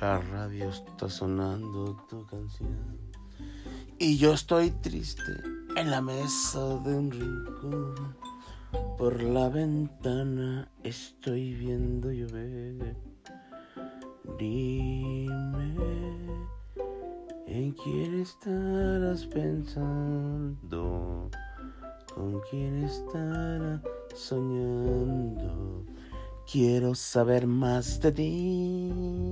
La radio está sonando tu canción. Y yo estoy triste en la mesa de un rincón. Por la ventana estoy viendo llover. Dime, ¿en quién estarás pensando? ¿Con quién estarás soñando? Quiero saber más de ti.